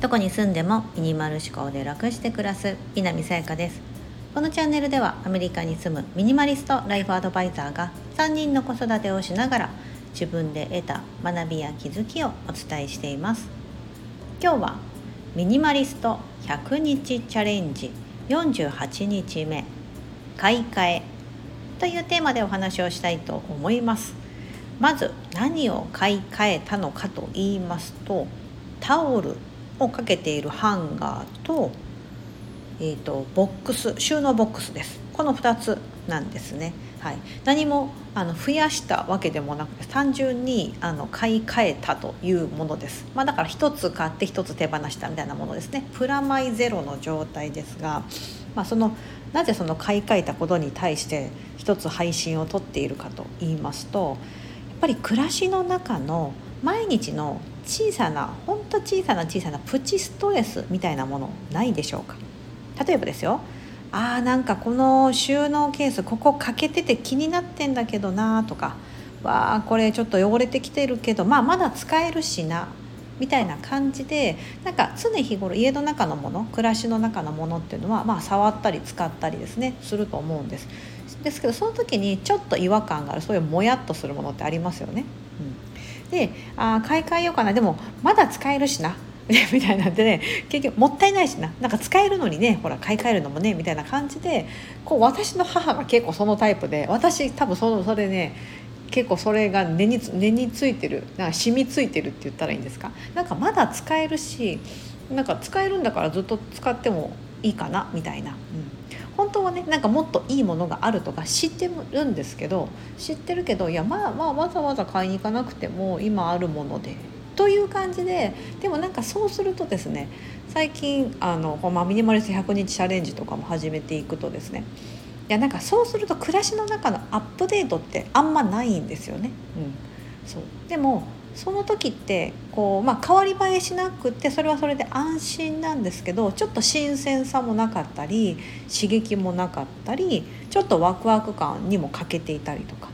どこに住んでもミニマル思考で楽して暮らす南さやかです。このチャンネルではアメリカに住むミニマリストライフアドバイザーが3人の子育てをしながら自分で得た学びや気づきをお伝えしています。今日はミニマリスト100日チャレンジ48日目買い替えというテーマでお話をしたいと思います。まず何を買い替えたのかと言いますとタオルをかけているハンガーと,、えーと、ボックス収納ボックスです。この2つなんですね、はい、何もあの増やしたわけでもなくて単純にあの買い替えたというものです、まあ、だから1つ買って1つ手放したみたいなものですね。プラマイゼロの状態ですが、まあ、そのなぜその買い替えたことに対して1つ配信をとっているかと言いますとぱり暮らしの中の毎日の小さなほんと小さな小さなプチストレスみたいなものないでしょうか？例えばですよ。あーなんかこの収納ケースここ欠けてて気になってんだけどなとか。わあこれちょっと汚れてきてるけど。まあまだ使えるしな。みたいな感じでなんか常日頃家の中のもの暮らしの中のものっていうのは、まあ、触ったり使ったりですねすると思うんです。ですけどその時にちょっと違和感があるそういうもやっとするものってありますよね。うんであ買い替えようかなでもまだ使えるしな みたいなんでね結局もったいないしななんか使えるのにねほら買い替えるのもねみたいな感じでこう私の母が結構そのタイプで私多分そのそれね結構それが根に根についてるなんか染みついてるって言ったらいいんですか？なんかまだ使えるしなんか使えるんだからずっと使ってもいいかなみたいな、うん、本当はねなんかもっといいものがあるとか知ってるんですけど知ってるけどいやまあまあわざわざ買いに行かなくても今あるものでという感じででもなんかそうするとですね最近あの、まあ、ミニマリスト100日チャレンジとかも始めていくとですねいやなんかそうすると暮らしの中のアップデートってあんまないんですよね。うん、そう。でもその時ってこう、まあ、変わり映えしなくってそれはそれで安心なんですけどちょっと新鮮さもなかったり刺激もなかったりちょっとワクワク感にも欠けていたりとか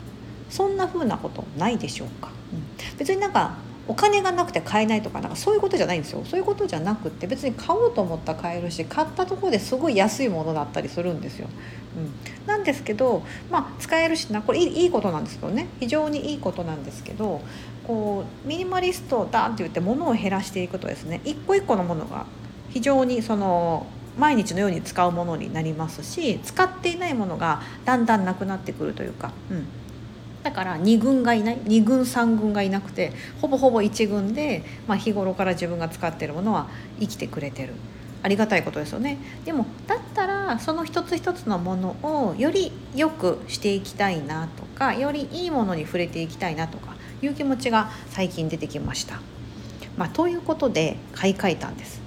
そんな風なことないでしょうか、うん、別になんかお金がなくて買えないとかなんかそういうことじゃないんですよそういうことじゃなくって別に買おうと思ったら買えるし買ったところですごい安いものだったりするんですよ。うん、なんですけど、まあ、使えるしなこれいいいいことなんですけどね非常にいいことなんですけどこうミニマリストだって言って物を減らしていくとですね一個一個のものが非常にその毎日のように使うものになりますし使っていないものがだんだんなくなってくるというか。うんだから2軍がいない2軍3軍がいなくてほぼほぼ1軍で、まあ、日頃から自分が使ってるものは生きてくれてるありがたいことですよねでもだったらその一つ一つのものをより良くしていきたいなとかよりいいものに触れていきたいなとかいう気持ちが最近出てきました。まあ、ということで買い替えたんです。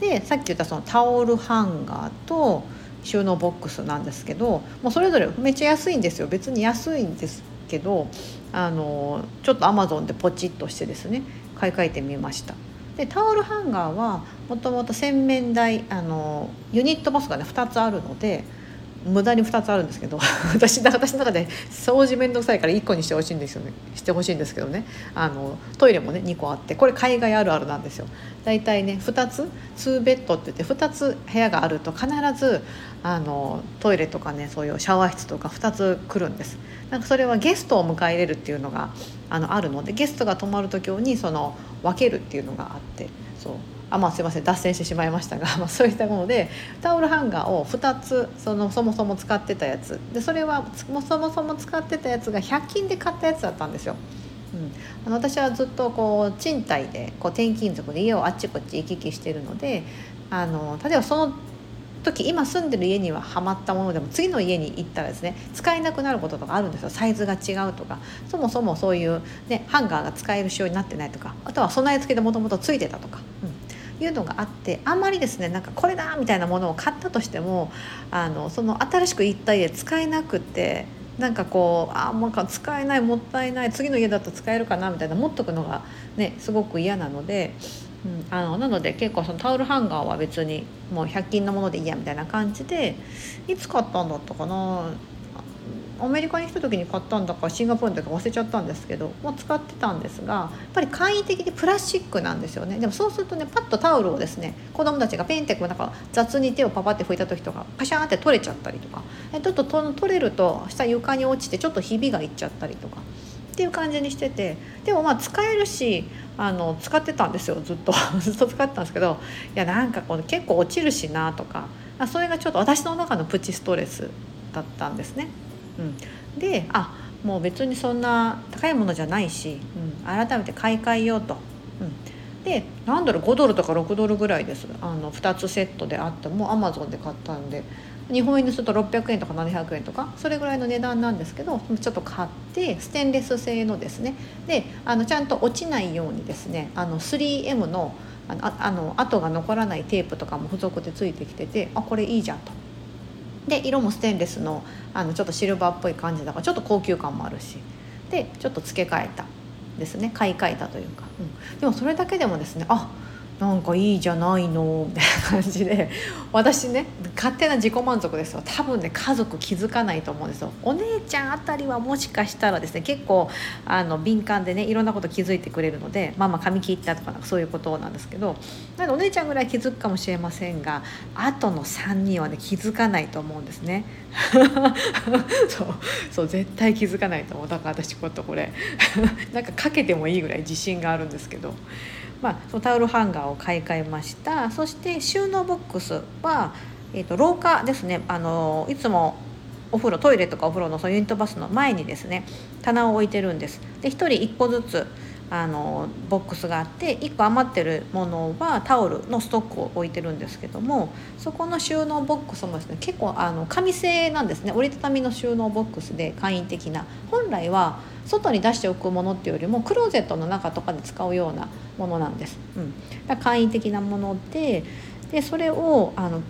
でさっき言ったそのタオルハンガーと収納ボックスなんですけどもうそれぞれめっちゃ安いんですよ別に安いんですけどあのちょっとアマゾンでポチッとしてですね買い替えてみました。でタオルハンガーはもともと洗面台あのユニットバスがね2つあるので無駄に2つあるんですけど 私私の中で掃除面倒くさいから1個にしてほしいんですよね。してほしいんですけどね。あのトイレもね2個あってこれ海外あるあるなんですよ。大体ね2つ2ベッドって言って2つ部屋があると必ずあのトイレとかねそういうシャワー室とか2つ来るんです。なんかそれはゲストを迎え入れるっていうのがあのあるのでゲストが泊まる時にその分けるっていうのがあってそう。あまあすいません脱線してしまいましたが、まあ、そういったものでタオルハンガーを2つそのそもそも使ってたやつ。でそれはそもそも使ってたやつが100均で買ったやつだったんですよ。うん、あの私はずっとこう賃貸でこう転勤族で家をあっちこっち行き来してるのであの例えばその時今住んでる家にはハマったものでも次の家に行ったらですね使えなくなることとかあるんですよ。サイズが違うとか。そもそもそういう、ね、ハンガーが使える仕様になってないとか。あとは備え付けでもともとついてたとか、うん、いうのがあってあんまりですねなんかこれだみたいなものを買ったとしてもあのその新しく行った家使えなくてなんかこうあなんか使えないもったいない次の家だと使えるかなみたいな持っとくのがねすごく嫌なので。うん、あのなので結構そのタオルハンガーは別にもう100均のものでいいやみたいな感じでいつ買ったんだったかなアメリカに来た時に買ったんだかシンガポールだか忘れちゃったんですけどもう使ってたんですがやっぱり簡易的にプラスチックなんですよね。でもそうするとねパッとタオルをですね子供たちがペンってなんか雑に手をパパって拭いた時とかパシャーンって取れちゃったりとかちょっと取れると下床に落ちてちょっとひびがいっちゃったりとかっていう感じにしててでもまあ使えるしあの使ってたんですよ。ずっと。ずっと使ってたんですけどいやなんかこう結構落ちるしなとかそれがちょっと私の中のプチストレスだったんですね。うん、であもう別にそんな高いものじゃないし、うん、改めて買い替えようと。うん、で何ドル5ドルとか6ドルぐらいです。あの2つセットであってもアマゾンで買ったんで。日本円にすると600円とか700円とかそれぐらいの値段なんですけどちょっと買ってステンレス製のですね。であのちゃんと落ちないようにですねあの 3M のあのあの跡が残らないテープとかも付属でついてきててあこれいいじゃんと。で色もステンレスのあのちょっとシルバーっぽい感じだからちょっと高級感もあるしでちょっと付け替えたですね。買い替えたというか、うん、でもそれだけでもですねあなんかいいじゃないのみたいな感じで私ね勝手な自己満足ですよ。多分ね家族気づかないと思うんですよ。お姉ちゃんあたりはもしかしたらですね結構あの敏感でねいろんなこと気づいてくれるのでママ髪切ったとかなんかそういうことなんですけどなのでお姉ちゃんぐらい気づくかもしれませんがあとの3人はね気づかないと思うんですね。そうそう絶対気づかないと思う。だから私ことこれなんかかけてもいいぐらい自信があるんですけど。まあ、そのタオルハンガーを買い替えました。そして収納ボックスは、えーと、廊下ですね。あのいつもお風呂トイレとかお風呂のそのユニットバスの前にですね棚を置いてるんです。で1人1個ずつあのボックスがあって1個余ってるものはタオルのストックを置いてるんですけどもそこの収納ボックスもですね結構あの紙製なんですね。折りたたみの収納ボックスで簡易的な。本来は外に出しておくものっていうよりもクローゼットの中とかで使うようなものなんです。うん、だ簡易的なものででそれをあの、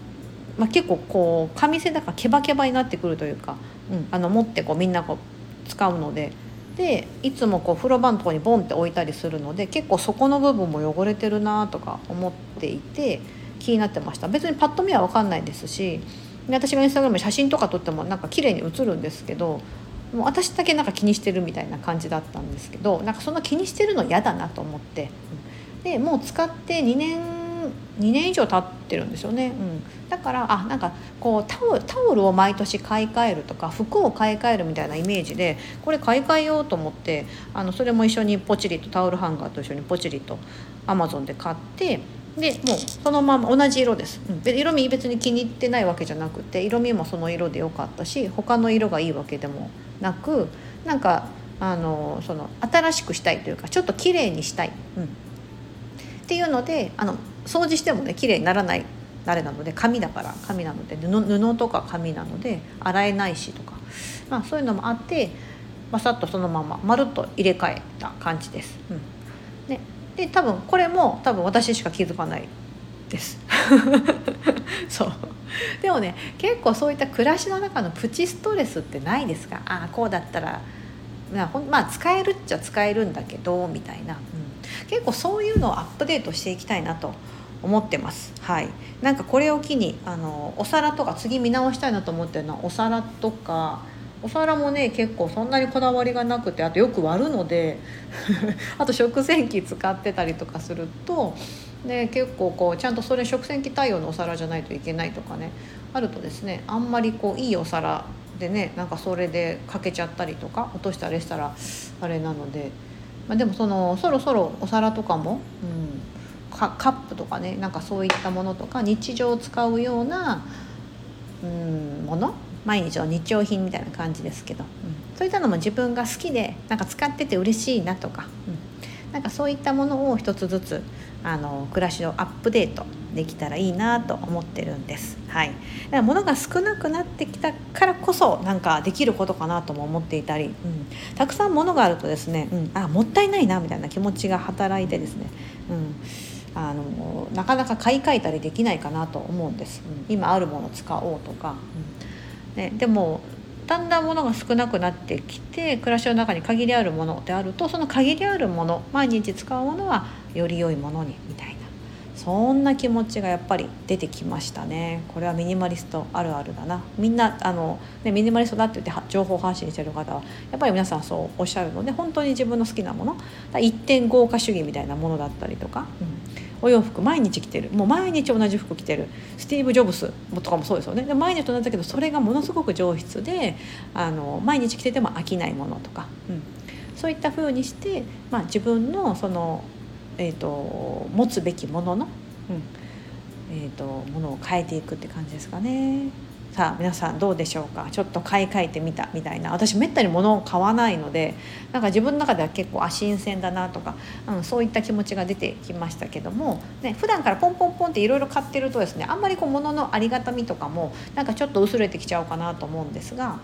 まあ、結構こう紙製だからケバケバになってくるというか、うん、あの持ってこうみんなこう使うので。でいつもこう風呂場のとこにボンって置いたりするので結構そこの部分も汚れてるなとか思っていて気になってました別にパッと見は分かんないですしで私がインスタグラム写真とか撮ってもなんか綺麗に写るんですけどもう私だけなんか気にしてるみたいな感じだったんですけどなんかそんな気にしてるの嫌だなと思って。でもう使って2年2年以上経ってるんですよね、うん、だからあなんかこうタオルタオルを毎年買い替えるとか服を買い替えるみたいなイメージでこれ買い替えようと思ってあのそれも一緒にポチリとタオルハンガーと一緒にポチリとアマゾンで買ってでもうそのまま同じ色です、うん、色味別に気に入ってないわけじゃなくて色味もその色で良かったし他の色がいいわけでもなくなんかあのその新しくしたいというかちょっと綺麗にしたい、うん、っていうのであの掃除してもね綺麗にならないあれなので紙だから紙なので布とか紙なので洗えないしとか、まあ、そういうのもあってバサッとそのまままるっと入れ替えた感じです。うん、でで多分これも多分私しか気づかないです。そう。でもね結構そういった暮らしの中のプチストレスってないですか？ああこうだったらまあ、使えるっちゃ使えるんだけどみたいな、うん、結構そういうのをアップデートしていきたいなと思ってます。はい、なんかこれを機にあのお皿とか次見直したいなと思ってるのはお皿とかお皿もね結構そんなにこだわりがなくてあとよく割るので あと食洗機使ってたりとかするとで結構こうちゃんとそれ食洗機対応のお皿じゃないといけないとかねあるとですねあんまりこういいお皿でねなんかそれでかけちゃったりとか落としたりしたらあれなので、まあ、でもそのそろそろお皿とかも、うん、カップとかねなんかそういったものとか日常使うような、うん、もの毎日の日用品みたいな感じですけど、うん、そういったのも自分が好きでなんか使ってて嬉しいなとか、うん、なんかそういったものを一つずつあの暮らしをアップデートできたらいいなと思ってるんです。はい、だから物が少なくなってきたからこそなんかできることかなとも思っていたり、うん、たくさん物があるとですね、うん、あもったいないなみたいな気持ちが働いてですね、うん、あのなかなか買い替えたりできないかなと思うんです。うん、今あるもの使おうとか、うん。ね、でもだんだん物が少なくなってきて暮らしの中に限りあるものであるとその限りあるもの毎日使うものはより良いものにみたいな。そんな気持ちがやっぱり出てきましたね。これはミニマリストあるあるだな。みんなあの、ね、ミニマリストだって言って情報発信してる方はやっぱり皆さんそうおっしゃるので本当に自分の好きなもの一点豪華主義みたいなものだったりとか、うん、お洋服毎日着てる。もう毎日同じ服着てる。スティーブ・ジョブスとかもそうですよね。で毎日同じだけどそれがものすごく上質であの毎日着てても飽きないものとか、うん、そういったふうにして、まあ、自分のその、えーと、持つべきものの、うん。えーとものを変えていくって感じですかね。さあ皆さんどうでしょうか？ちょっと買い替えてみたみたいな私めったに物を買わないのでなんか自分の中では結構あ新鮮だなとか、うん、そういった気持ちが出てきましたけども、ね普段からポンポンポンっていろいろ買ってるとですねあんまりこう物のありがたみとかもなんかちょっと薄れてきちゃうかなと思うんですが。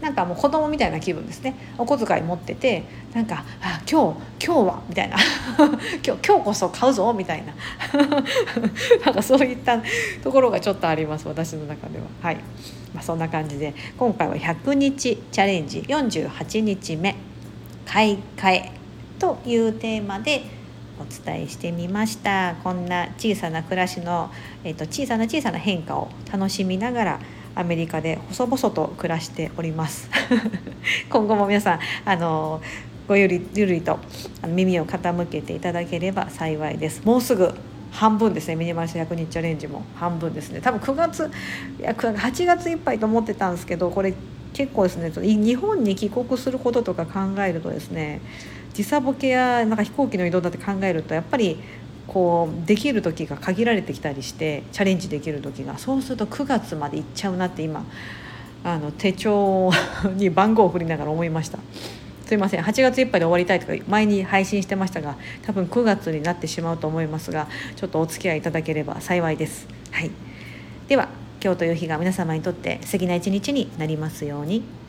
なんかもう子供みたいな気分ですね。お小遣い持っててなんか「あ今日今日は」みたいな「今日今日こそ買うぞ」みたいな。なんかそういったところがちょっとあります私の中では。はい。まあ、そんな感じで今回は100日チャレンジ48日目「買い替え」というテーマでお伝えしてみました。こんな小さな暮らしの、えーと小さな小さな変化を楽しみながらアメリカで細々と暮らしております。今後も皆さんあのごゆるゆるりと耳を傾けていただければ幸いです。もうすぐ半分ですね。ミニマル100日チャレンジも半分ですね。多分9月いや8月いっぱいと思ってたんですけどこれ結構ですね日本に帰国することとか考えるとですね時差ボケやなんか飛行機の移動だって考えるとやっぱりこうできる時が限られてきたりしてチャレンジできる時がそうすると9月までいっちゃうなって今あの手帳に番号を振りながら思いました。すいません。8月いっぱいで終わりたいとか前に配信してましたが多分9月になってしまうと思いますがちょっとお付き合いいただければ幸いです、はい、では今日という日が皆様にとって素敵な一日になりますように。